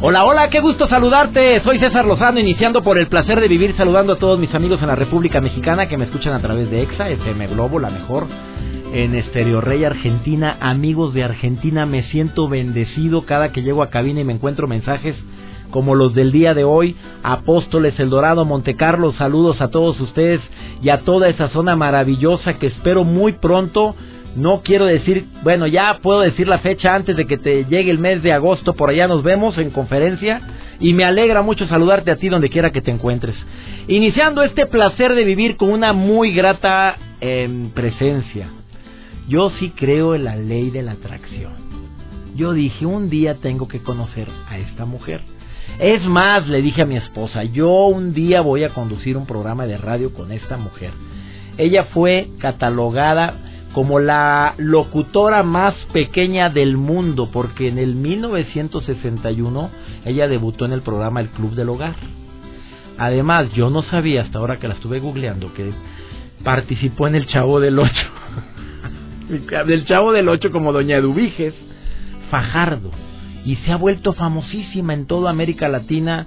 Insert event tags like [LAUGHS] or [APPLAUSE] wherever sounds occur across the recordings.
Hola, hola, qué gusto saludarte. Soy César Lozano, iniciando por el placer de vivir, saludando a todos mis amigos en la República Mexicana que me escuchan a través de EXA, FM Globo, la mejor, en Estereo Rey Argentina. Amigos de Argentina, me siento bendecido cada que llego a cabina y me encuentro mensajes como los del día de hoy. Apóstoles, El Dorado, Montecarlo, saludos a todos ustedes y a toda esa zona maravillosa que espero muy pronto no quiero decir, bueno, ya puedo decir la fecha antes de que te llegue el mes de agosto, por allá nos vemos en conferencia y me alegra mucho saludarte a ti donde quiera que te encuentres. Iniciando este placer de vivir con una muy grata em, presencia. Yo sí creo en la ley de la atracción. Yo dije, un día tengo que conocer a esta mujer. Es más, le dije a mi esposa, yo un día voy a conducir un programa de radio con esta mujer. Ella fue catalogada como la locutora más pequeña del mundo, porque en el 1961 ella debutó en el programa El Club del Hogar. Además, yo no sabía hasta ahora que la estuve googleando que participó en El Chavo del Ocho. [LAUGHS] del Chavo del Ocho como Doña Eduviges Fajardo. Y se ha vuelto famosísima en toda América Latina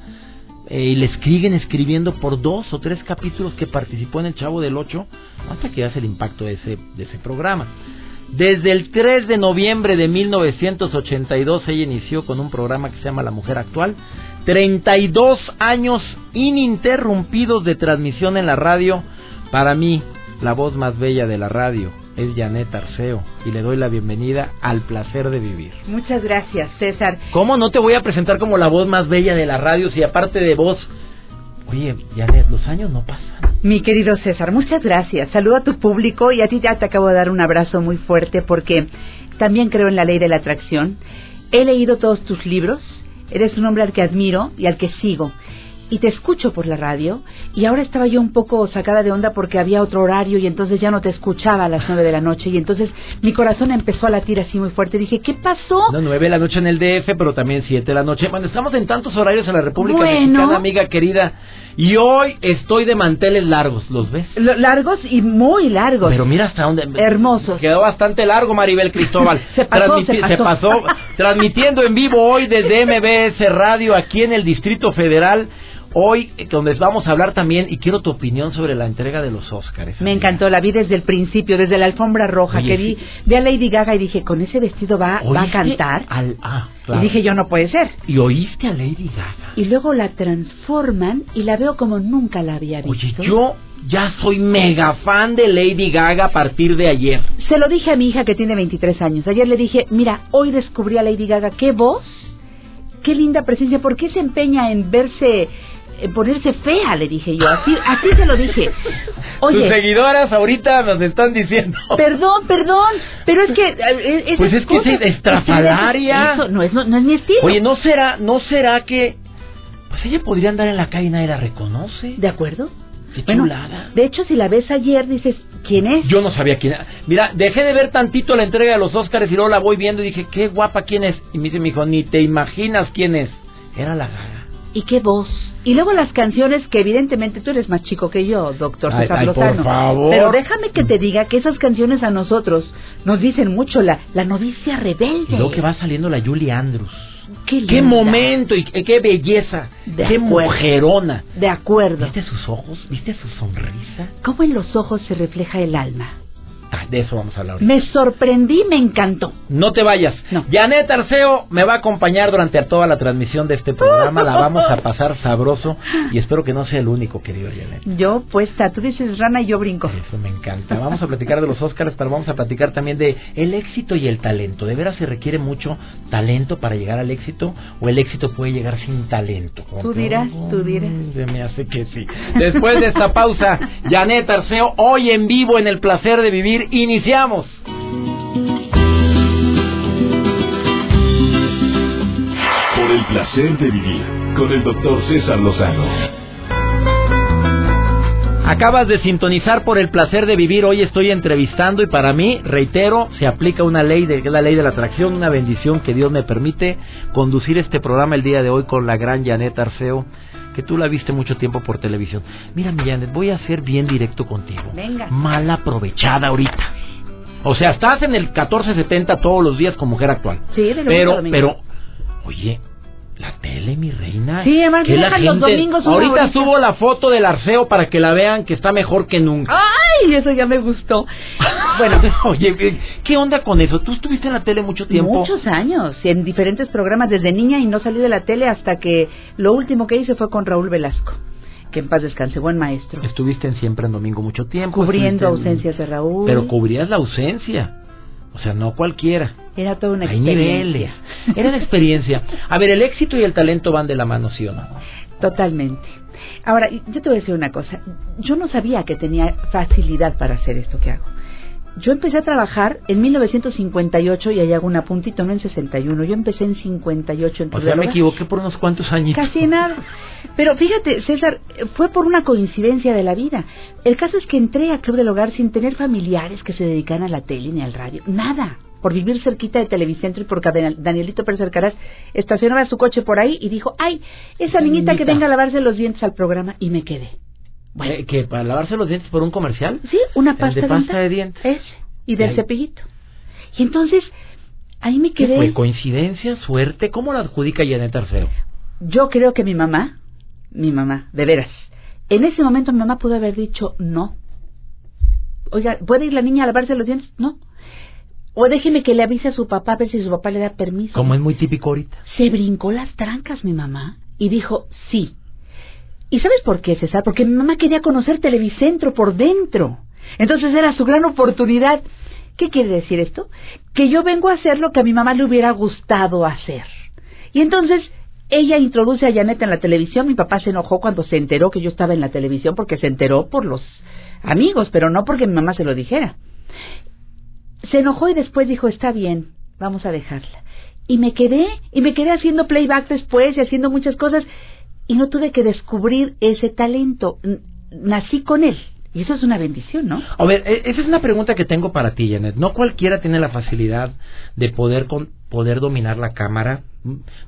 eh, y le escriben escribiendo por dos o tres capítulos que participó en el Chavo del Ocho, hasta que hace el impacto de ese, de ese programa. Desde el 3 de noviembre de 1982 ella inició con un programa que se llama La Mujer Actual. 32 años ininterrumpidos de transmisión en la radio. Para mí, la voz más bella de la radio es Janet Arceo y le doy la bienvenida al placer de vivir. Muchas gracias, César. ¿Cómo no te voy a presentar como la voz más bella de la radio si aparte de voz... Oye, Janet, los años no pasan. Mi querido César, muchas gracias. Saludo a tu público y a ti ya te acabo de dar un abrazo muy fuerte porque también creo en la ley de la atracción. He leído todos tus libros. Eres un hombre al que admiro y al que sigo y te escucho por la radio y ahora estaba yo un poco sacada de onda porque había otro horario y entonces ya no te escuchaba a las nueve de la noche y entonces mi corazón empezó a latir así muy fuerte. Dije, ¿qué pasó? No, nueve de la noche en el DF, pero también siete de la noche. Bueno, estamos en tantos horarios en la República Mexicana, amiga querida. Y hoy estoy de manteles largos, ¿los ves? largos y muy largos. Pero mira hasta dónde... Hermosos. Quedó bastante largo, Maribel Cristóbal. [LAUGHS] se, pasó, se pasó. [LAUGHS] transmitiendo en vivo hoy desde MBS Radio aquí en el Distrito Federal. Hoy, eh, donde vamos a hablar también, y quiero tu opinión sobre la entrega de los Óscares. Me encantó, la vi desde el principio, desde la alfombra roja, que vi, vi a Lady Gaga y dije, con ese vestido va, va a cantar. ah, Y dije, yo no puede ser. ¿Y oíste a Lady Gaga? Y luego la transforman y la veo como nunca la había visto. Oye, yo ya soy mega fan de Lady Gaga a partir de ayer. Se lo dije a mi hija que tiene 23 años. Ayer le dije, mira, hoy descubrí a Lady Gaga, qué voz, qué linda presencia, ¿por qué se empeña en verse ponerse fea, le dije yo. Así, así se lo dije. [LAUGHS] Oye, Tus seguidoras ahorita nos están diciendo. Perdón, perdón, pero es que. Eh, pues es que es estrafalaria. no, es, no, es mi estilo. Oye, ¿no será, ¿no será que. Pues ella podría andar en la calle y nadie la reconoce? ¿De acuerdo? Qué chulada. de hecho, si la ves ayer, dices, ¿quién es? Yo no sabía quién era. Mira, dejé de ver tantito la entrega de los Óscares y luego la voy viendo y dije, qué guapa quién es. Y me hijo, ni te imaginas quién es. Era la gaga. ¿Y qué voz? Y luego las canciones que evidentemente tú eres más chico que yo, doctor César ay, Lozano. Por favor. Pero déjame que te diga que esas canciones a nosotros nos dicen mucho la, la novicia rebelde. Y luego que va saliendo la Julie Andrews. Qué, qué momento y qué, belleza. De qué mujerona. De acuerdo. ¿Viste sus ojos? ¿Viste su sonrisa? ¿Cómo en los ojos se refleja el alma? De eso vamos a hablar. Me sorprendí, me encantó. No te vayas. No. Janet Arceo me va a acompañar durante toda la transmisión de este programa. la vamos a [LAUGHS] pasar sabroso y espero que no sea el único, querido Janet. Yo puesta, tú dices rana y yo brinco. Eso me encanta. Vamos a platicar de los Óscares, pero vamos a platicar también de el éxito y el talento. ¿De veras se requiere mucho talento para llegar al éxito o el éxito puede llegar sin talento? Tú dirás, tú dirás. Se me hace que sí. Después de esta pausa, [LAUGHS] Janet Arceo, hoy en vivo en El Placer de Vivir, iniciamos. Por el placer de vivir con el doctor César Lozano. Acabas de sintonizar por el placer de vivir. Hoy estoy entrevistando y para mí, reitero, se aplica una ley, de, la ley de la atracción, una bendición que Dios me permite conducir este programa el día de hoy con la gran Janet Arceo que tú la viste mucho tiempo por televisión. Mira, mi Janet, voy a ser bien directo contigo. Venga. Mal aprovechada ahorita. O sea, estás en el 1470 todos los días con mujer actual. Sí, de Pero, domingo. pero, oye, la tele, mi reina. Sí, además que los domingos Ahorita horita. subo la foto del arceo para que la vean que está mejor que nunca. [LAUGHS] ¡Ay! Eso ya me gustó. Bueno, [LAUGHS] oye, ¿qué- ¿qué onda con eso? ¿Tú estuviste en la tele mucho tiempo? muchos años, en diferentes programas desde niña y no salí de la tele hasta que lo último que hice fue con Raúl Velasco. Que en paz descanse, buen maestro. Estuviste en Siempre en Domingo mucho tiempo. Cubriendo en- ausencias de Raúl. Pero cubrías la ausencia. O sea, no cualquiera. Era toda una Hay experiencia. niveles. Era una experiencia. A ver, el éxito y el talento van de la mano, ¿sí o no? Totalmente. Ahora, yo te voy a decir una cosa. Yo no sabía que tenía facilidad para hacer esto que hago. Yo empecé a trabajar en 1958 y ahí hago un apuntito, no en 61. Yo empecé en 58 en O sea, me equivoqué por unos cuantos años. Casi nada. Pero fíjate, César, fue por una coincidencia de la vida. El caso es que entré a Club del Hogar sin tener familiares que se dedican a la tele ni al radio. Nada. Por vivir cerquita de Televicentro y porque Dan- Danielito Pérez Alcaraz estacionaba su coche por ahí y dijo, ay, esa niñita que venga a lavarse los dientes al programa. Y me quedé. Bueno, Eh, ¿Que para lavarse los dientes por un comercial? sí, una pasta de pasta de dientes. Ese. Y del ahí- cepillito. Y entonces, ahí me ¿Qué quedé. fue? ¿Coincidencia? ¿Suerte? ¿Cómo la adjudica Janet Arceo? Yo creo que mi mamá, mi mamá, de veras, en ese momento mi mamá pudo haber dicho no. Oiga, ¿puede ir la niña a lavarse los dientes? No. O déjeme que le avise a su papá a ver si su papá le da permiso. Como es muy típico ahorita. Se brincó las trancas mi mamá y dijo sí. ¿Y sabes por qué, César? Porque mi mamá quería conocer Televicentro por dentro. Entonces era su gran oportunidad. ¿Qué quiere decir esto? Que yo vengo a hacer lo que a mi mamá le hubiera gustado hacer. Y entonces ella introduce a Janet en la televisión. Mi papá se enojó cuando se enteró que yo estaba en la televisión porque se enteró por los amigos, pero no porque mi mamá se lo dijera. Se enojó y después dijo, está bien, vamos a dejarla. Y me quedé, y me quedé haciendo playback después y haciendo muchas cosas y no tuve que descubrir ese talento. Nací con él. Y eso es una bendición, ¿no? A ver, e- esa es una pregunta que tengo para ti, Janet. No cualquiera tiene la facilidad de poder con, poder dominar la cámara,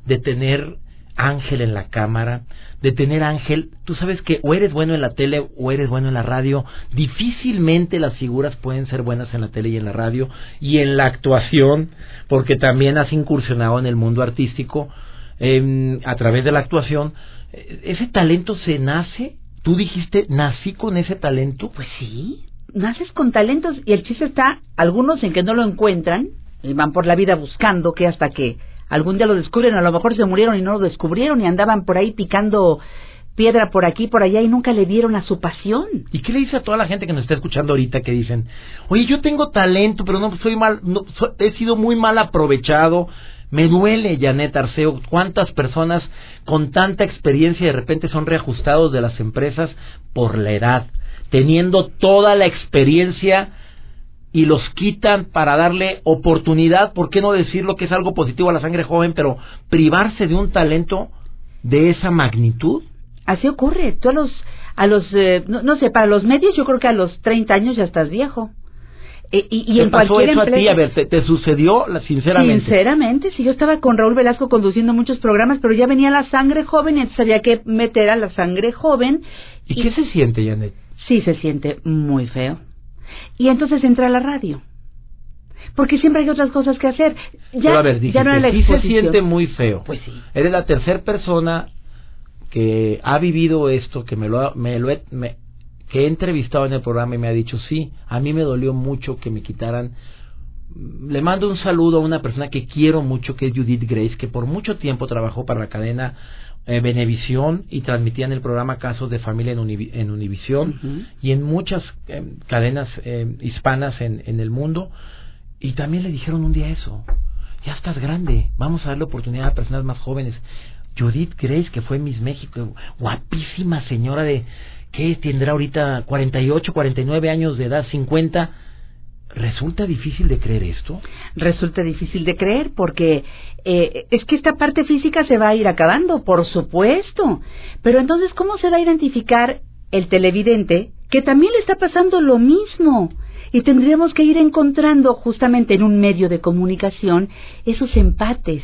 de tener ángel en la cámara, de tener ángel. Tú sabes que o eres bueno en la tele o eres bueno en la radio. Difícilmente las figuras pueden ser buenas en la tele y en la radio y en la actuación, porque también has incursionado en el mundo artístico em, a través de la actuación. Eh, ¿Ese talento se nace? ¿Tú dijiste, nací con ese talento? Pues sí, naces con talentos y el chiste está, algunos en que no lo encuentran y van por la vida buscando que hasta que algún día lo descubren, a lo mejor se murieron y no lo descubrieron y andaban por ahí picando piedra por aquí, por allá y nunca le dieron a su pasión. ¿Y qué le dice a toda la gente que nos está escuchando ahorita que dicen, oye, yo tengo talento, pero no soy mal, no, he sido muy mal aprovechado? Me duele, Janet Arceo, cuántas personas con tanta experiencia de repente son reajustados de las empresas por la edad, teniendo toda la experiencia y los quitan para darle oportunidad, ¿por qué no decirlo que es algo positivo a la sangre joven, pero privarse de un talento de esa magnitud? Así ocurre. Tú a los, a los eh, no, no sé, para los medios yo creo que a los 30 años ya estás viejo. Eh, y, y ¿Te en pasó cualquier eso a ti? A ver, ¿te, te sucedió la- sinceramente? Sinceramente, sí, yo estaba con Raúl Velasco conduciendo muchos programas, pero ya venía la sangre joven y entonces había que meter a la sangre joven. ¿Y qué se siente, Janet? Sí, se siente muy feo. Y entonces entra a la radio. Porque siempre hay otras cosas que hacer. Ya, Pero a ver, ya no era la dijiste, sí se siente muy feo. Pues sí. Eres la tercera persona que ha vivido esto, que me lo, ha- me lo he, me- que he entrevistado en el programa y me ha dicho, sí, a mí me dolió mucho que me quitaran. Le mando un saludo a una persona que quiero mucho, que es Judith Grace, que por mucho tiempo trabajó para la cadena eh, Venevisión y transmitía en el programa Casos de Familia en, Univi- en Univisión y en muchas eh, cadenas eh, hispanas en, en el mundo. Y también le dijeron un día eso. Ya estás grande, vamos a darle oportunidad a personas más jóvenes. Judith Grace, que fue Miss México, guapísima señora de, ¿qué tendrá ahorita? 48, 49 años de edad, 50. ¿Resulta difícil de creer esto? Resulta difícil de creer porque eh, es que esta parte física se va a ir acabando, por supuesto. Pero entonces, ¿cómo se va a identificar el televidente que también le está pasando lo mismo? Y tendríamos que ir encontrando justamente en un medio de comunicación esos empates,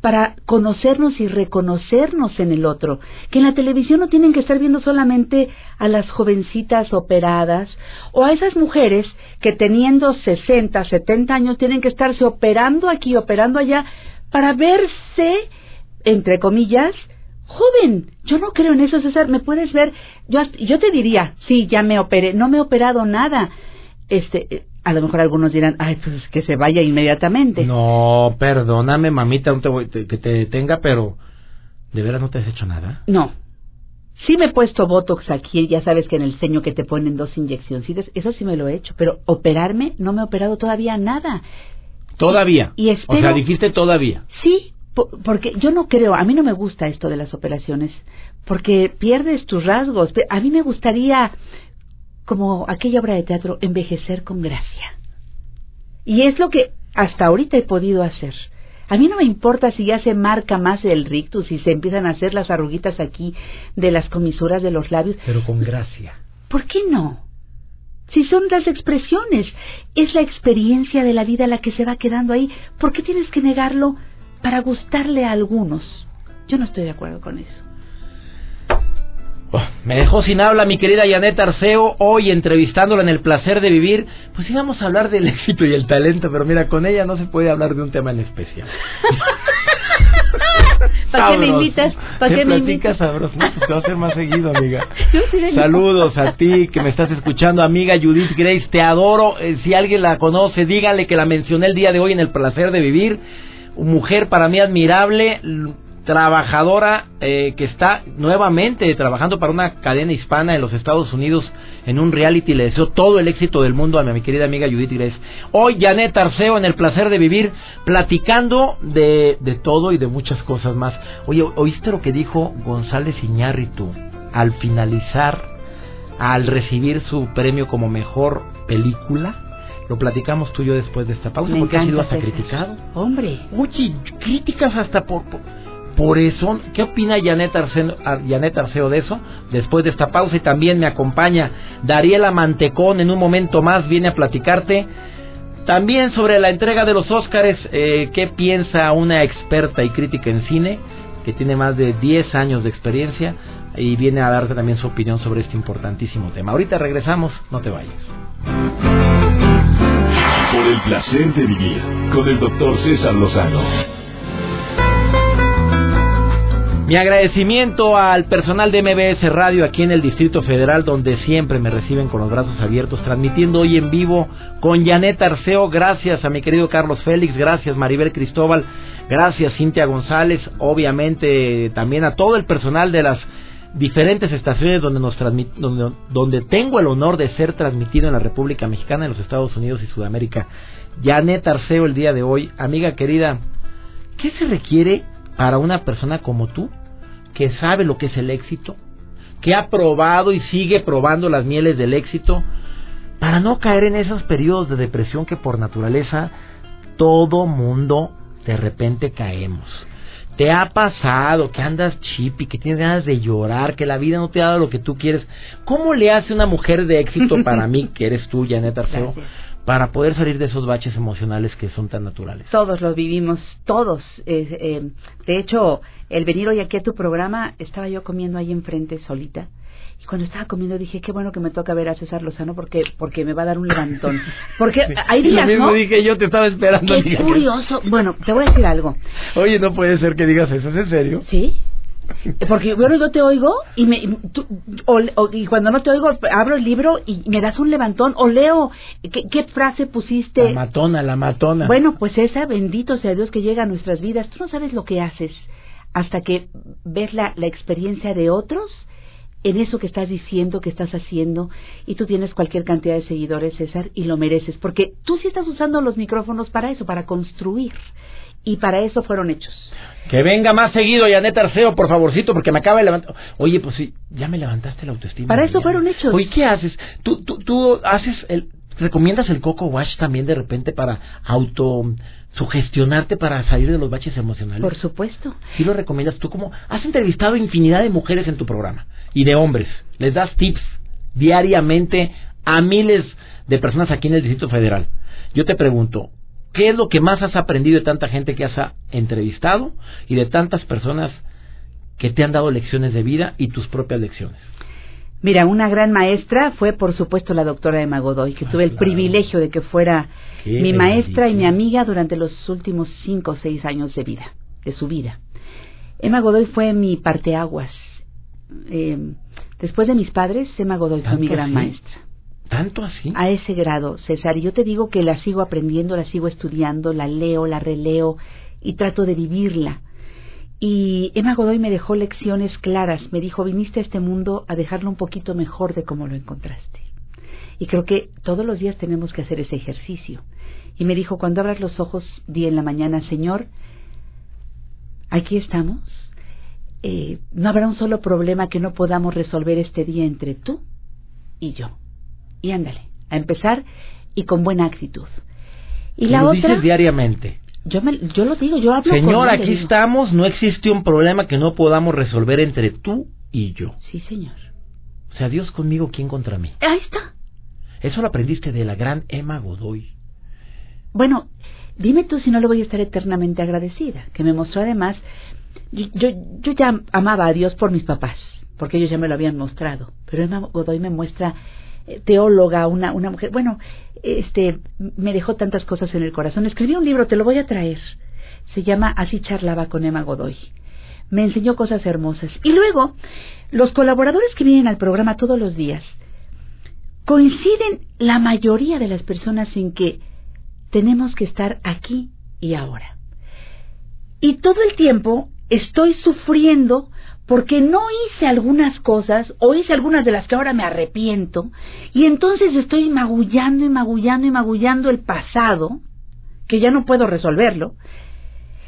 para conocernos y reconocernos en el otro, que en la televisión no tienen que estar viendo solamente a las jovencitas operadas o a esas mujeres que teniendo 60, 70 años tienen que estarse operando aquí, operando allá, para verse, entre comillas, joven. Yo no creo en eso, César. ¿Me puedes ver? Yo, yo te diría, sí, ya me operé, no me he operado nada. Este, a lo mejor algunos dirán, ay, pues que se vaya inmediatamente. No, perdóname, mamita, no te voy, que te detenga, pero ¿de veras no te has hecho nada? No. Sí me he puesto Botox aquí, ya sabes que en el ceño que te ponen dos inyecciones, eso sí me lo he hecho, pero operarme no me he operado todavía nada. Todavía. Y espero, o sea, dijiste todavía. Sí, porque yo no creo, a mí no me gusta esto de las operaciones, porque pierdes tus rasgos. A mí me gustaría como aquella obra de teatro, envejecer con gracia. Y es lo que hasta ahorita he podido hacer. A mí no me importa si ya se marca más el rictus, si se empiezan a hacer las arruguitas aquí de las comisuras de los labios. Pero con gracia. ¿Por qué no? Si son las expresiones, es la experiencia de la vida la que se va quedando ahí. ¿Por qué tienes que negarlo para gustarle a algunos? Yo no estoy de acuerdo con eso. Me dejó sin habla mi querida Janet Arceo, hoy entrevistándola en el placer de vivir. Pues íbamos a hablar del éxito y el talento, pero mira, con ella no se puede hablar de un tema en especial. [LAUGHS] ¿Para qué me invitas? ¿Para qué, me invitas? sabroso. No, pues te va a hacer más seguido, amiga. [LAUGHS] Saludos a ti que me estás escuchando, amiga Judith Grace. Te adoro. Eh, si alguien la conoce, dígale que la mencioné el día de hoy en el placer de vivir. Mujer para mí admirable trabajadora eh, que está nuevamente trabajando para una cadena hispana en los Estados Unidos en un reality. Le deseo todo el éxito del mundo a mi, querida amiga Judith Grace. Hoy Janet Arceo en el placer de vivir platicando de, de todo y de muchas cosas más. Oye, ¿oíste lo que dijo González Iñárritu al finalizar, al recibir su premio como mejor película? Lo platicamos tú y yo después de esta pausa porque ha sido hasta criticado. Hombre. Oye, críticas hasta por por eso, ¿qué opina Janet Arceo, Janet Arceo de eso? Después de esta pausa y también me acompaña Dariela Mantecón en un momento más, viene a platicarte también sobre la entrega de los Óscares, eh, ¿qué piensa una experta y crítica en cine que tiene más de 10 años de experiencia y viene a darte también su opinión sobre este importantísimo tema? Ahorita regresamos, no te vayas. Por el placer de vivir con el doctor César Lozano. Mi agradecimiento al personal de MBS Radio aquí en el Distrito Federal, donde siempre me reciben con los brazos abiertos, transmitiendo hoy en vivo con Janet Arceo. Gracias a mi querido Carlos Félix, gracias Maribel Cristóbal, gracias Cintia González, obviamente también a todo el personal de las diferentes estaciones donde nos donde, donde tengo el honor de ser transmitido en la República Mexicana, en los Estados Unidos y Sudamérica. Janet Arceo el día de hoy, amiga querida, ¿qué se requiere para una persona como tú, que sabe lo que es el éxito, que ha probado y sigue probando las mieles del éxito, para no caer en esos periodos de depresión que por naturaleza todo mundo de repente caemos. ¿Te ha pasado que andas chip y que tienes ganas de llorar, que la vida no te ha dado lo que tú quieres? ¿Cómo le hace una mujer de éxito para [LAUGHS] mí, que eres tú, Janet Arceo, para poder salir de esos baches emocionales que son tan naturales. Todos los vivimos, todos. Eh, de hecho, el venir hoy aquí a tu programa, estaba yo comiendo ahí enfrente solita. Y cuando estaba comiendo dije, qué bueno que me toca ver a César Lozano porque porque me va a dar un levantón. Porque [LAUGHS] hay días, Lo mismo dije yo, te estaba esperando. Qué curioso. Bueno, te voy a decir algo. Oye, no puede ser que digas eso, ¿es en serio? Sí. Porque bueno, yo te oigo y, me, y cuando no te oigo abro el libro y me das un levantón o leo qué, frase pusiste. La matona, la matona. Bueno, pues esa, bendito sea Dios que llega a nuestras vidas. Tú no sabes lo que haces hasta que ves la, la experiencia de otros en eso que estás diciendo, que estás haciendo, y tú tienes cualquier cantidad de seguidores, César, y lo mereces, porque tú sí estás usando los micrófonos para eso, para construir, y para eso fueron hechos. Que venga más seguido, Janet Arceo, por favorcito, porque me acaba de levantar. Oye, pues sí, ya me levantaste la autoestima. Para eso fueron hechos. Oye, ¿qué haces? Tú, tú, tú haces el, ¿Recomiendas el Coco Wash también de repente para auto sugestionarte para salir de los baches emocionales? Por supuesto. Sí lo recomiendas tú como has entrevistado infinidad de mujeres en tu programa y de hombres. Les das tips diariamente a miles de personas aquí en el Distrito Federal. Yo te pregunto, ¿qué es lo que más has aprendido de tanta gente que has entrevistado y de tantas personas que te han dado lecciones de vida y tus propias lecciones? Mira, una gran maestra fue, por supuesto, la doctora Emma Godoy, que ah, tuve el privilegio de que fuera mi maestra y mi amiga durante los últimos cinco o seis años de vida, de su vida. Emma Godoy fue mi parteaguas. Eh, después de mis padres, Emma Godoy fue mi gran maestra. ¿Tanto así? A ese grado, César. Y yo te digo que la sigo aprendiendo, la sigo estudiando, la leo, la releo y trato de vivirla. Y Emma Godoy me dejó lecciones claras, me dijo, viniste a este mundo a dejarlo un poquito mejor de como lo encontraste. Y creo que todos los días tenemos que hacer ese ejercicio. Y me dijo, cuando abras los ojos, di en la mañana, Señor, aquí estamos. Eh, no habrá un solo problema que no podamos resolver este día entre tú y yo. Y ándale, a empezar y con buena actitud. Y la otra. Dices diariamente. Yo, me, yo lo digo, yo hablo Señor, aquí estamos, no existe un problema que no podamos resolver entre tú y yo. Sí, señor. O sea, Dios conmigo, ¿quién contra mí? Ahí está. Eso lo aprendiste de la gran Emma Godoy. Bueno, dime tú si no le voy a estar eternamente agradecida, que me mostró además, yo, yo ya amaba a Dios por mis papás, porque ellos ya me lo habían mostrado, pero Emma Godoy me muestra teóloga, una, una mujer, bueno, este, me dejó tantas cosas en el corazón. Escribí un libro, te lo voy a traer. Se llama Así charlaba con Emma Godoy. Me enseñó cosas hermosas. Y luego, los colaboradores que vienen al programa todos los días, coinciden la mayoría de las personas en que tenemos que estar aquí y ahora. Y todo el tiempo estoy sufriendo porque no hice algunas cosas o hice algunas de las que ahora me arrepiento y entonces estoy magullando y magullando y magullando el pasado que ya no puedo resolverlo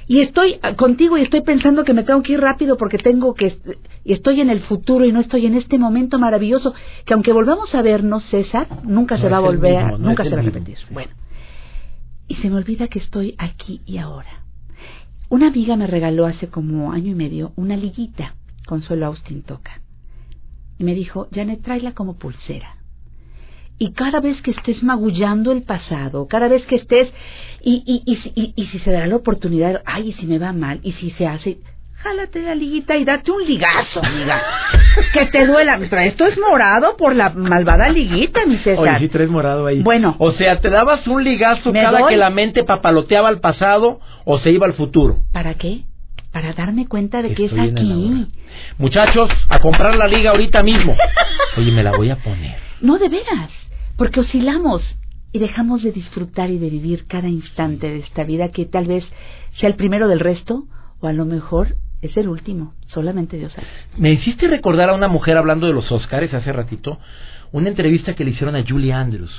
y estoy contigo y estoy pensando que me tengo que ir rápido porque tengo que y estoy en el futuro y no estoy en este momento maravilloso que aunque volvamos a vernos César nunca se va a volver nunca se va a repetir. Bueno y se me olvida que estoy aquí y ahora. Una amiga me regaló hace como año y medio una liguita Consuelo Austin toca. Y me dijo, Janet, tráela como pulsera. Y cada vez que estés magullando el pasado, cada vez que estés, y, y, y, y, si se da la oportunidad, ay, y si me va mal, y si se hace, jálate la liguita y date un ligazo, amiga. [LAUGHS] que te duela. Esto es morado por la malvada liguita, mi César. Oye, sí traes morado ahí. Bueno. O sea, te dabas un ligazo cada que la mente papaloteaba al pasado o se iba al futuro. ¿Para qué? Para darme cuenta de que es aquí. Muchachos, a comprar la liga ahorita mismo. [LAUGHS] Oye, me la voy a poner. No, de veras, porque oscilamos y dejamos de disfrutar y de vivir cada instante de esta vida que tal vez sea el primero del resto o a lo mejor es el último, solamente Dios sabe. Me hiciste recordar a una mujer hablando de los Óscares hace ratito, una entrevista que le hicieron a Julie Andrews.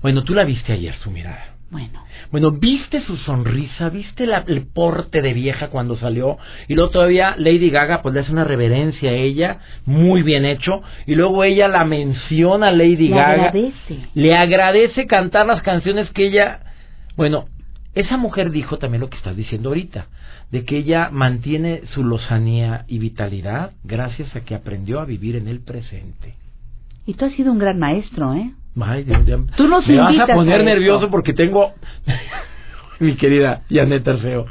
Bueno, tú la viste ayer, su mirada. Bueno. Bueno, viste su sonrisa, viste la, el porte de vieja cuando salió y luego todavía Lady Gaga pues le hace una reverencia a ella, muy bien hecho, y luego ella la menciona a Lady le Gaga. Agradece. Le agradece cantar las canciones que ella, bueno, esa mujer dijo también lo que estás diciendo ahorita, de que ella mantiene su lozanía y vitalidad gracias a que aprendió a vivir en el presente. Y tú has sido un gran maestro, ¿eh? Ay, Dios, Tú nos me vas a poner nervioso porque tengo [LAUGHS] mi querida Janet Arceo.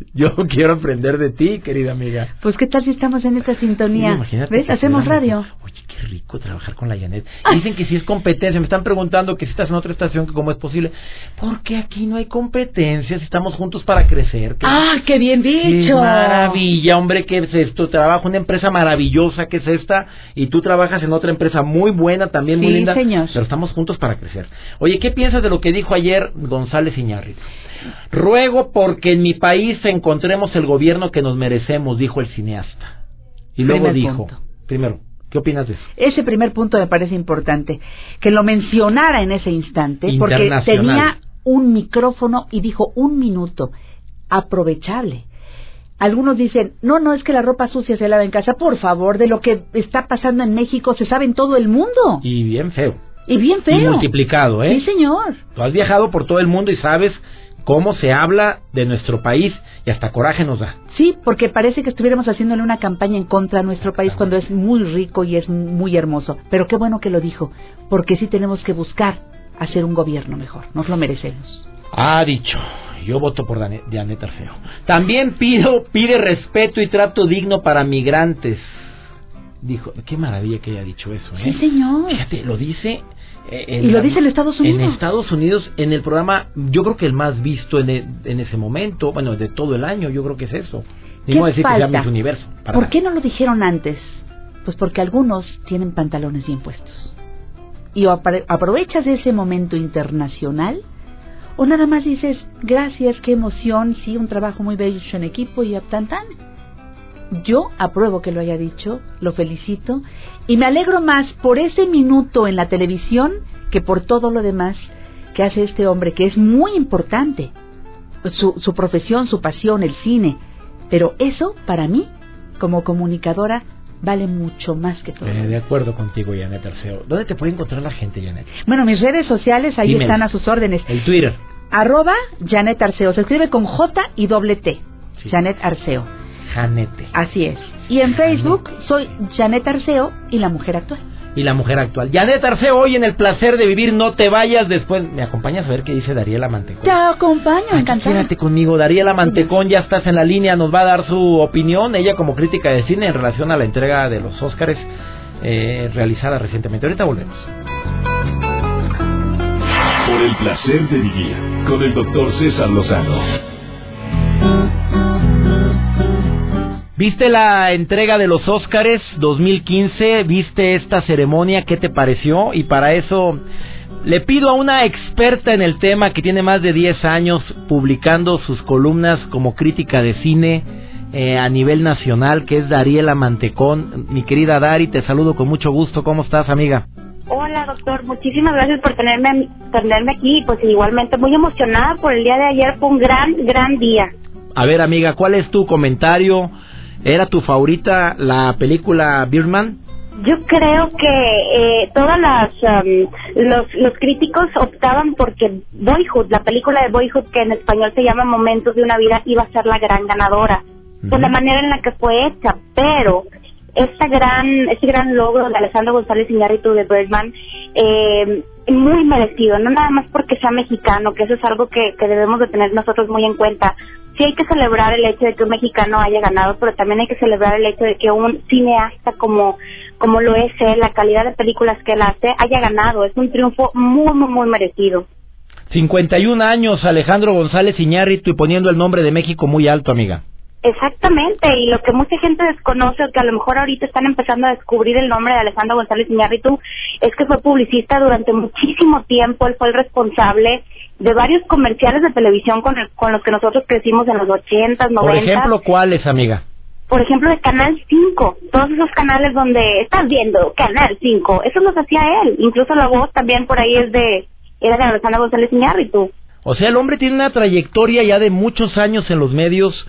[LAUGHS] Yo quiero aprender de ti, querida amiga. Pues qué tal si estamos en esta sintonía. ¿Ves? Hacemos radio. Oye, qué rico trabajar con la Janet. Dicen que si es competencia. Me están preguntando que si estás en otra estación, que cómo es posible. Porque aquí no hay competencia. Si estamos juntos para crecer. ah, qué bien dicho. Qué maravilla, hombre, ¿qué es esto? Trabajo en una empresa maravillosa que es esta. Y tú trabajas en otra empresa muy buena, también muy linda. señor. Pero estamos juntos para crecer. Oye, ¿qué piensas de lo que dijo ayer González Iñárritu? Ruego porque en mi país encontremos el gobierno que nos merecemos, dijo el cineasta. Y luego dijo, primero, ¿qué opinas de eso? Ese primer punto me parece importante, que lo mencionara en ese instante, porque tenía un micrófono y dijo un minuto, aprovechable. Algunos dicen, no, no, es que la ropa sucia se lava en casa. Por favor, de lo que está pasando en México se sabe en todo el mundo. Y bien feo. Y bien feo. Y multiplicado, ¿eh? Sí, señor. Tú has viajado por todo el mundo y sabes cómo se habla de nuestro país y hasta coraje nos da. Sí, porque parece que estuviéramos haciéndole una campaña en contra de nuestro país cuando es muy rico y es muy hermoso. Pero qué bueno que lo dijo, porque sí tenemos que buscar hacer un gobierno mejor. Nos lo merecemos. Ha dicho. Yo voto por Janet Arceo. También pido, pide respeto y trato digno para migrantes. Dijo, qué maravilla que haya dicho eso. ¿eh? Sí, señor. Fíjate, lo dice y lo dice en Estados Unidos. En Estados Unidos, en el programa, yo creo que el más visto en, e, en ese momento, bueno, de todo el año, yo creo que es eso. ¿Qué decir falta? que sea Universo. ¿Por qué no lo dijeron antes? Pues porque algunos tienen pantalones bien puestos. Y aprovechas ese momento internacional, o nada más dices, gracias, qué emoción, sí, un trabajo muy bello en equipo y tan tan. Yo apruebo que lo haya dicho, lo felicito y me alegro más por ese minuto en la televisión que por todo lo demás que hace este hombre, que es muy importante. Su, su profesión, su pasión, el cine. Pero eso, para mí, como comunicadora, vale mucho más que todo. Eh, de acuerdo contigo, Janet Arceo. ¿Dónde te puede encontrar la gente, Janet? Bueno, mis redes sociales ahí están a sus órdenes. El Twitter. Arroba Janet Arceo. Se escribe con J y doble T. Janet Arceo. Janete. Así es. Y en Facebook soy Janet Arceo y la mujer actual. Y la mujer actual. Janet Arceo, hoy en el placer de vivir, no te vayas después. ¿Me acompañas a ver qué dice Dariela Mantecón? Te acompaño, encantada. Quédate conmigo. Dariela Mantecón, ya estás en la línea, nos va a dar su opinión, ella como crítica de cine en relación a la entrega de los Óscares eh, realizada recientemente. Ahorita volvemos. Por el placer de vivir, con el doctor César Lozano. ¿Viste la entrega de los Óscares 2015? ¿Viste esta ceremonia? ¿Qué te pareció? Y para eso le pido a una experta en el tema que tiene más de 10 años publicando sus columnas como crítica de cine eh, a nivel nacional, que es Dariela Mantecón. Mi querida Dari, te saludo con mucho gusto. ¿Cómo estás, amiga? Hola, doctor. Muchísimas gracias por tenerme, tenerme aquí. Pues igualmente muy emocionada por el día de ayer. Fue un gran, gran día. A ver, amiga, ¿cuál es tu comentario? ¿Era tu favorita la película Birdman? Yo creo que eh, todas las um, los, los críticos optaban porque Boyhood, la película de Boyhood que en español se llama Momentos de una vida, iba a ser la gran ganadora. Por la manera en la que fue hecha, pero esta gran ese gran logro de Alessandro González Iñárritu de Birdman eh, muy merecido, no nada más porque sea mexicano, que eso es algo que, que debemos de tener nosotros muy en cuenta, sí hay que celebrar el hecho de que un mexicano haya ganado, pero también hay que celebrar el hecho de que un cineasta como, como lo es él, la calidad de películas que él hace, haya ganado. Es un triunfo muy, muy, muy merecido. 51 años, Alejandro González Iñárritu y poniendo el nombre de México muy alto, amiga. Exactamente, y lo que mucha gente desconoce, o que a lo mejor ahorita están empezando a descubrir el nombre de Alejandro González Iñárritu, es que fue publicista durante muchísimo tiempo, él fue el responsable de varios comerciales de televisión con, con los que nosotros crecimos en los 80, 90. Por ejemplo, ¿cuáles, amiga? Por ejemplo, de Canal 5, todos esos canales donde estás viendo Canal 5, eso los hacía él. Incluso la voz también por ahí es de, era de Alejandra González Iñárritu. O sea, el hombre tiene una trayectoria ya de muchos años en los medios.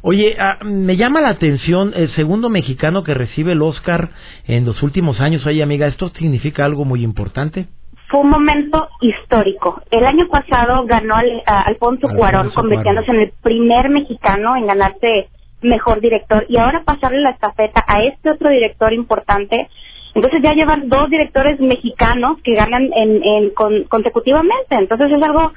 Oye, ah, me llama la atención el segundo mexicano que recibe el Oscar en los últimos años. Oye, amiga, ¿esto significa algo muy importante? Fue un momento histórico. El año pasado ganó Alfonso Cuarón, convirtiéndose en el primer mexicano en ganarse mejor director y ahora pasarle la estafeta a este otro director importante. Entonces ya llevan dos directores mexicanos que ganan en, consecutivamente. Entonces es algo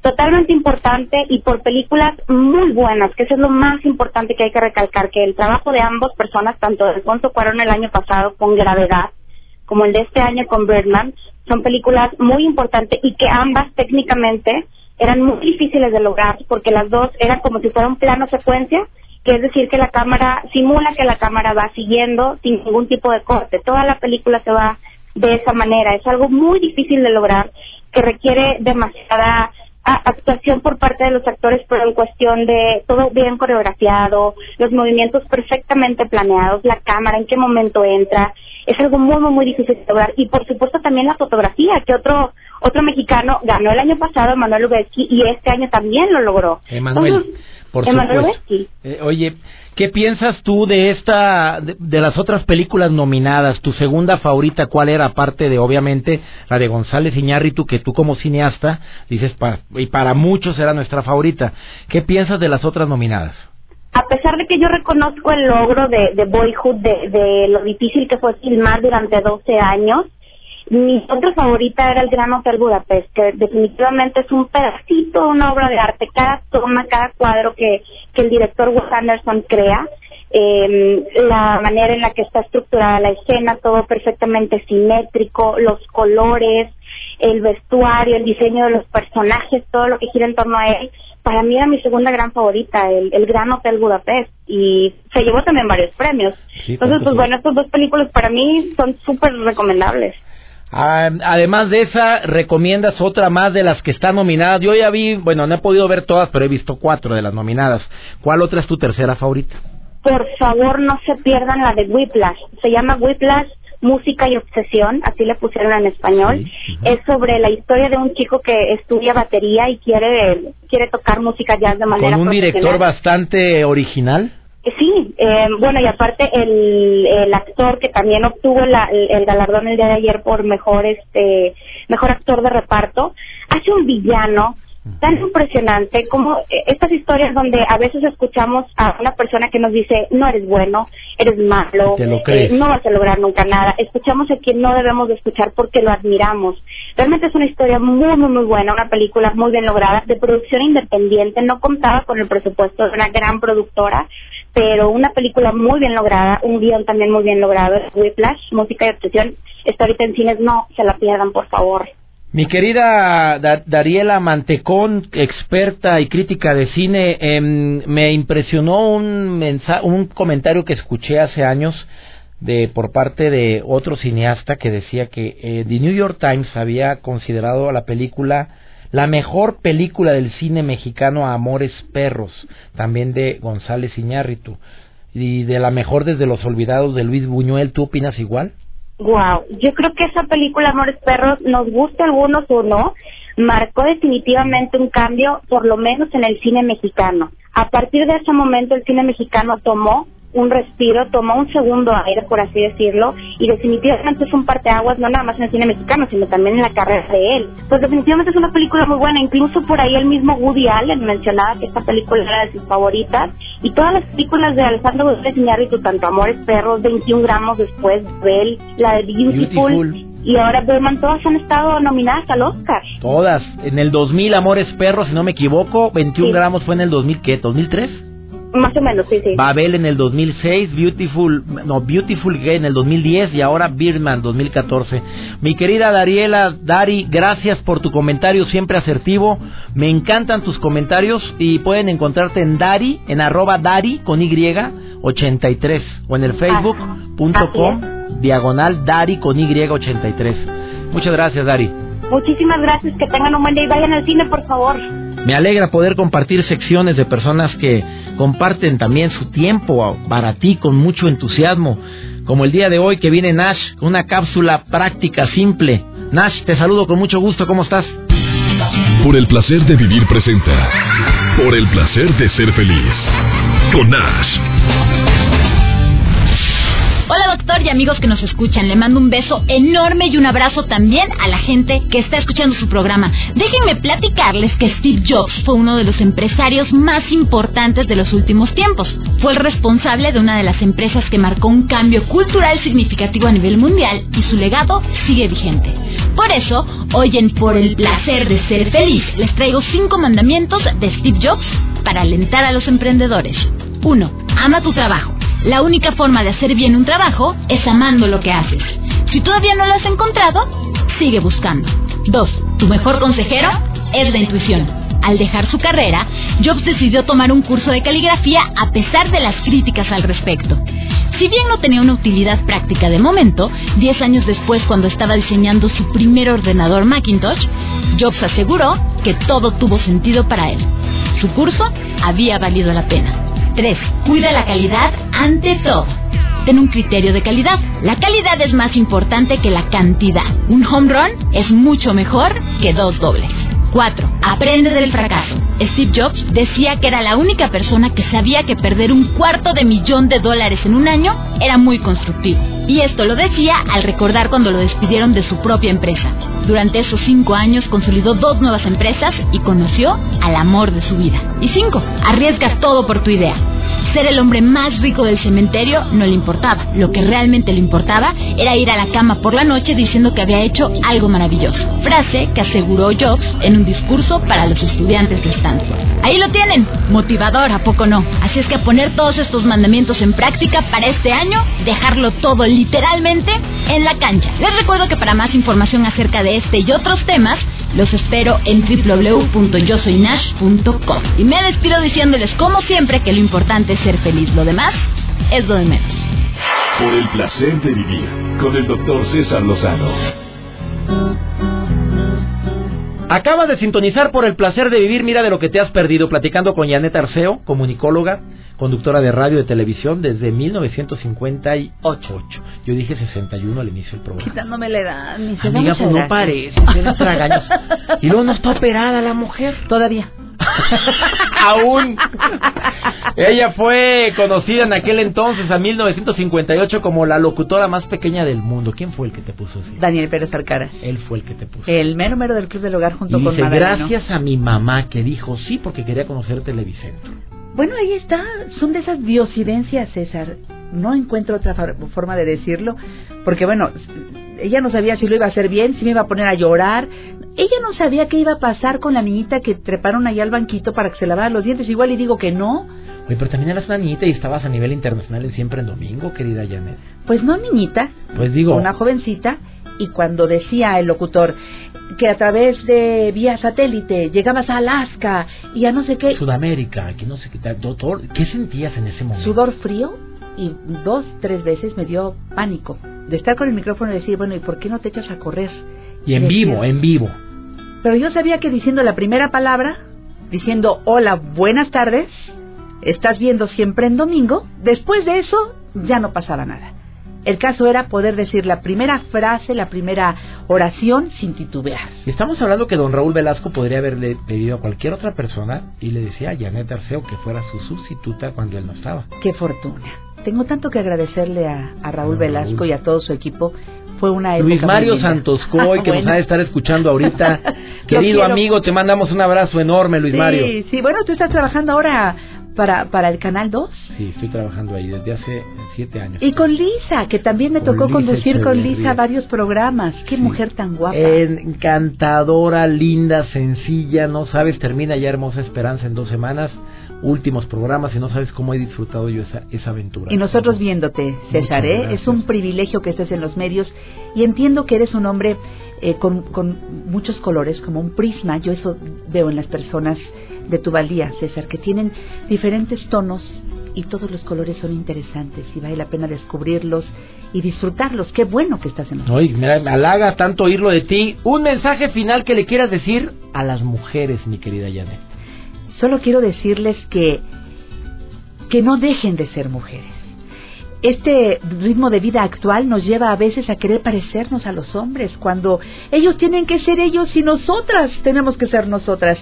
totalmente importante y por películas muy buenas, que eso es lo más importante que hay que recalcar, que el trabajo de ambas personas, tanto de Alfonso Cuarón el año pasado con gravedad, como el de este año con Birdman, son películas muy importantes y que ambas técnicamente eran muy difíciles de lograr porque las dos eran como si fuera un plano secuencia, que es decir que la cámara simula que la cámara va siguiendo sin ningún tipo de corte. Toda la película se va de esa manera. Es algo muy difícil de lograr que requiere demasiada actuación por parte de los actores, pero en cuestión de todo bien coreografiado, los movimientos perfectamente planeados, la cámara, en qué momento entra, es algo muy, muy, muy difícil de lograr. Y por supuesto también la fotografía, que otro otro mexicano ganó el año pasado, Manuel Lubezki, y este año también lo logró. Emanuel. Por supuesto. Eh, oye, ¿qué piensas tú de esta, de, de las otras películas nominadas? ¿Tu segunda favorita cuál era? Aparte de, obviamente, la de González Iñárritu, que tú como cineasta dices, pa- y para muchos era nuestra favorita. ¿Qué piensas de las otras nominadas? a pesar de que yo reconozco el logro de, de Boyhood, de, de lo difícil que fue filmar durante 12 años, mi otra favorita era el Gran Hotel Budapest, que definitivamente es un pedacito, una obra de arte. Cada toma, cada cuadro que, que el director Wes Anderson crea, eh, la manera en la que está estructurada la escena, todo perfectamente simétrico, los colores, el vestuario, el diseño de los personajes, todo lo que gira en torno a él, para mí era mi segunda gran favorita, el, el Gran Hotel Budapest, y se llevó también varios premios. Sí, Entonces, ¿cuántos pues bueno, estas dos películas para mí son súper recomendables. Ah, además de esa, ¿recomiendas otra más de las que están nominadas? Yo ya vi, bueno, no he podido ver todas, pero he visto cuatro de las nominadas. ¿Cuál otra es tu tercera favorita? Por favor, no se pierdan la de Whiplash. Se llama Whiplash Música y Obsesión, así le pusieron en español. Sí. Es sobre la historia de un chico que estudia batería y quiere quiere tocar música jazz de manera Con un director bastante original. Sí, eh, bueno, y aparte el, el actor que también obtuvo la- el, el galardón el día de ayer por mejor este mejor actor de reparto, hace un villano tan impresionante como eh, estas historias donde a veces escuchamos a una persona que nos dice no eres bueno, eres malo, eh, no vas a lograr nunca nada. Escuchamos a quien no debemos de escuchar porque lo admiramos. Realmente es una historia muy, muy, muy buena, una película muy bien lograda, de producción independiente, no contaba con el presupuesto de una gran productora, pero una película muy bien lograda, un guion también muy bien logrado, Whiplash, música y obsesión, está ahorita en cines, no se la pierdan, por favor. Mi querida Da- Dariela Mantecón, experta y crítica de cine, em, me impresionó un, mensa- un comentario que escuché hace años de por parte de otro cineasta que decía que eh, The New York Times había considerado a la película la mejor película del cine mexicano Amores Perros, también de González Iñárritu, y de la mejor desde Los Olvidados de Luis Buñuel. ¿Tú opinas igual? Wow, yo creo que esa película Amores Perros, nos guste a algunos o no, marcó definitivamente un cambio, por lo menos en el cine mexicano. A partir de ese momento el cine mexicano tomó un respiro, tomó un segundo aire, por así decirlo, y definitivamente es un parteaguas no nada más en el cine mexicano, sino también en la carrera de él. Pues definitivamente es una película muy buena, incluso por ahí el mismo Woody Allen mencionaba que esta película era de sus favoritas, y todas las películas de Alejandro González Iñárritu, tanto Amores Perros, 21 gramos después, Bell, la de Beautiful, Beautiful. y ahora Berman, todas han estado nominadas al Oscar. Todas. En el 2000, Amores Perros, si no me equivoco. 21 Sí. gramos fue en el 2000, ¿qué? ¿2003? Más o menos, sí, sí. Babel en el 2006, Beautiful, no, Beautiful Gay en el 2010 y ahora Birdman 2014. Mi querida Dariela, Dari, gracias por tu comentario siempre asertivo. Me encantan tus comentarios y pueden encontrarte en Dari, en arroba Dari con Y 83 o en el facebook.com diagonal Dari con Y 83. Muchas gracias, Dari. Muchísimas gracias, que tengan un buen día y vayan al cine, por favor. Me alegra poder compartir secciones de personas que comparten también su tiempo para ti con mucho entusiasmo, como el día de hoy que viene Nash, una cápsula práctica simple. Nash, te saludo con mucho gusto, ¿cómo estás? Por el placer de vivir presenta. Por el placer de ser feliz. Con Nash. Hola doctor y amigos que nos escuchan, le mando un beso enorme y un abrazo también a la gente que está escuchando su programa. Déjenme platicarles que Steve Jobs fue uno de los empresarios más importantes de los últimos tiempos. Fue el responsable de una de las empresas que marcó un cambio cultural significativo a nivel mundial y su legado sigue vigente. Por eso, hoy en Por el placer de ser feliz, les traigo cinco mandamientos de Steve Jobs para alentar a los emprendedores. 1. Ama tu trabajo. La única forma de hacer bien un trabajo es amando lo que haces. Si todavía no lo has encontrado, sigue buscando. 2. Tu mejor consejero es la intuición. Al dejar su carrera, Jobs decidió tomar un curso de caligrafía a pesar de las críticas al respecto. Si bien no tenía una utilidad práctica de momento, 10 años después cuando estaba diseñando su primer ordenador Macintosh, Jobs aseguró que todo tuvo sentido para él. Su curso había valido la pena. 3. Cuida la calidad ante todo. Ten un criterio de calidad. La calidad es más importante que la cantidad. Un home run es mucho mejor que dos dobles. 4. Aprende del fracaso. Steve Jobs decía que era la única persona que sabía que perder un cuarto de millón de dólares en un año era muy constructivo. Y esto lo decía al recordar cuando lo despidieron de su propia empresa. Durante esos cinco años consolidó dos nuevas empresas y conoció al amor de su vida. Y 5. Arriesga todo por tu idea. Ser el hombre más rico del cementerio no le importaba. Lo que realmente le importaba era ir a la cama por la noche diciendo que había hecho algo maravilloso. Frase que aseguró Jobs en un discurso para los estudiantes de Stanford. Ahí lo tienen, motivador, ¿a poco no? Así es que a poner todos estos mandamientos en práctica para este año, dejarlo todo literalmente en la cancha. Les recuerdo que para más información acerca de este y otros temas, los espero en www.yosoynash.com. Y me despido diciéndoles como siempre que lo importante es ser feliz, lo demás es lo de menos. Por el placer de vivir con el doctor César Lozano. Acabas de sintonizar por el placer de vivir, mira de lo que te has perdido, platicando con Janet Arceo, comunicóloga, conductora de radio y de televisión desde 1958. Yo dije 61 al inicio del programa. Quitándome la edad, mi Amiga, pues no parece, tienes tragaños. [LAUGHS] Y luego no está operada la mujer. Todavía. [LAUGHS] Aún. Ella fue conocida en aquel entonces, a 1958, como la locutora más pequeña del mundo. ¿Quién fue el que te puso así? Daniel Pérez Arcaras. Él fue el que te puso. El mero mero del Club del Hogar junto y con dice, Madaleno. gracias a mi mamá que dijo sí porque quería conocer Televicentro. Bueno, ahí está. Son de esas diosidencias, César. No encuentro otra forma de decirlo. Porque, bueno, ella no sabía si lo iba a hacer bien, si me iba a poner a llorar. Ella no sabía qué iba a pasar con la niñita que treparon allá al banquito para que se lavara los dientes. Igual y digo que no. Oye, pero también eras una niñita y estabas a nivel internacional en Siempre en Domingo, querida Janet. Pues no, niñita. Pues digo, Una jovencita. Y cuando decía el locutor que a través de vía satélite llegabas a Alaska y a no sé qué, Sudamérica, que no sé qué doctor, ¿qué sentías en ese momento? sudor frío y dos, tres veces me dio pánico de estar con el micrófono y decir, bueno, ¿y por qué no te echas a correr? Y en vivo, en vivo. Pero yo sabía que diciendo la primera palabra, diciendo hola, buenas tardes, estás viendo siempre en domingo, después de eso ya no pasaba nada. El caso era poder decir la primera frase, la primera oración sin titubear. Estamos hablando que don Raúl Velasco podría haberle pedido a cualquier otra persona y le decía a Janet Arceo que fuera su sustituta cuando él no estaba. Qué fortuna. Tengo tanto que agradecerle a, a Raúl. Velasco y a todo su equipo. Fue una Luis Mario linda. Santos Coy, [LAUGHS] que Bueno. nos ha de estar escuchando ahorita. [LAUGHS] Querido amigo, te mandamos un abrazo enorme, Luis sí, Mario. Sí, bueno, tú estás trabajando ahora para, para el Canal 2. Sí, estoy trabajando ahí desde hace siete años. Y con Lisa, que también me Con tocó Lisa conducir con. Lisa varios programas. Qué Sí. mujer tan guapa. Encantadora, linda, sencilla, no sabes, termina ya Hermosa Esperanza en dos semanas, últimos programas y no sabes cómo he disfrutado yo esa, esa aventura. y nosotros viéndote, César, ¿eh? es un privilegio que estés en los medios y entiendo que eres un hombre eh, con, con muchos colores, como un prisma. Yo eso veo en las personas de tu valía, César, que tienen diferentes tonos y todos los colores son interesantes y vale la pena descubrirlos y disfrutarlos. Qué bueno que estás en los me, me halaga tanto oírlo de ti. Un mensaje final que le quieras decir a las mujeres, mi querida Janet. Solo quiero decirles que que no dejen de ser mujeres. Este ritmo de vida actual nos lleva a veces a querer parecernos a los hombres cuando ellos tienen que ser ellos y nosotras tenemos que ser nosotras.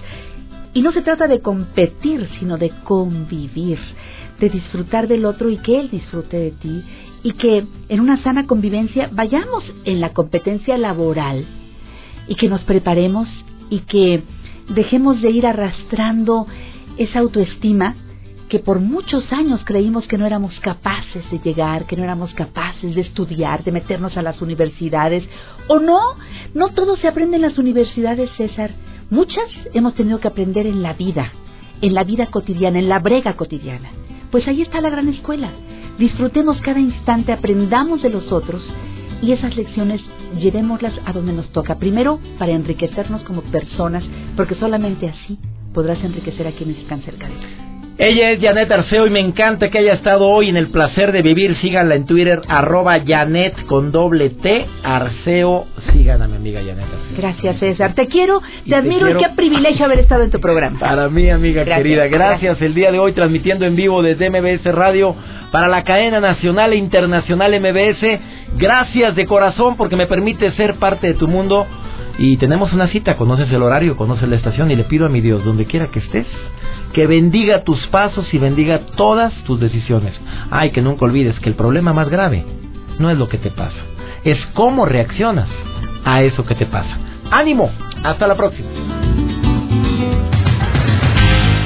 Y no se trata de competir, sino de convivir, de disfrutar del otro y que él disfrute de ti y que en una sana convivencia vayamos en la competencia laboral y que nos preparemos y que dejemos de ir arrastrando esa autoestima que por muchos años creímos que no éramos capaces de llegar, que no éramos capaces de estudiar, de meternos a las universidades. ¿O no? No todo se aprende en las universidades, César. Muchas hemos tenido que aprender en la vida, en la vida cotidiana, en la brega cotidiana. Pues ahí está la gran escuela. Disfrutemos cada instante, aprendamos de los otros y esas lecciones llevémoslas a donde nos toca. Primero, para enriquecernos como personas, porque solamente así podrás enriquecer a quienes están cerca de ti. Ella es Janet Arceo y me encanta que haya estado hoy en el placer de vivir. Síganla en Twitter, arroba Janet con doble T, Arceo. Sigan a mi amiga Janet Arceo. Gracias, César. Te quiero, te te admiro quiero. y qué privilegio haber estado en tu programa. Para mí, amiga Gracias, querida, gracias. gracias. El día de hoy transmitiendo en vivo desde MBS Radio para la cadena nacional e internacional MBS. Gracias de corazón porque me permite ser parte de tu mundo. Y tenemos una cita, conoces el horario, conoces la estación y le pido a mi Dios, donde quiera que estés, que bendiga tus pasos y bendiga todas tus decisiones. Ay, que nunca olvides que el problema más grave no es lo que te pasa, es cómo reaccionas a eso que te pasa. ánimo, hasta la próxima.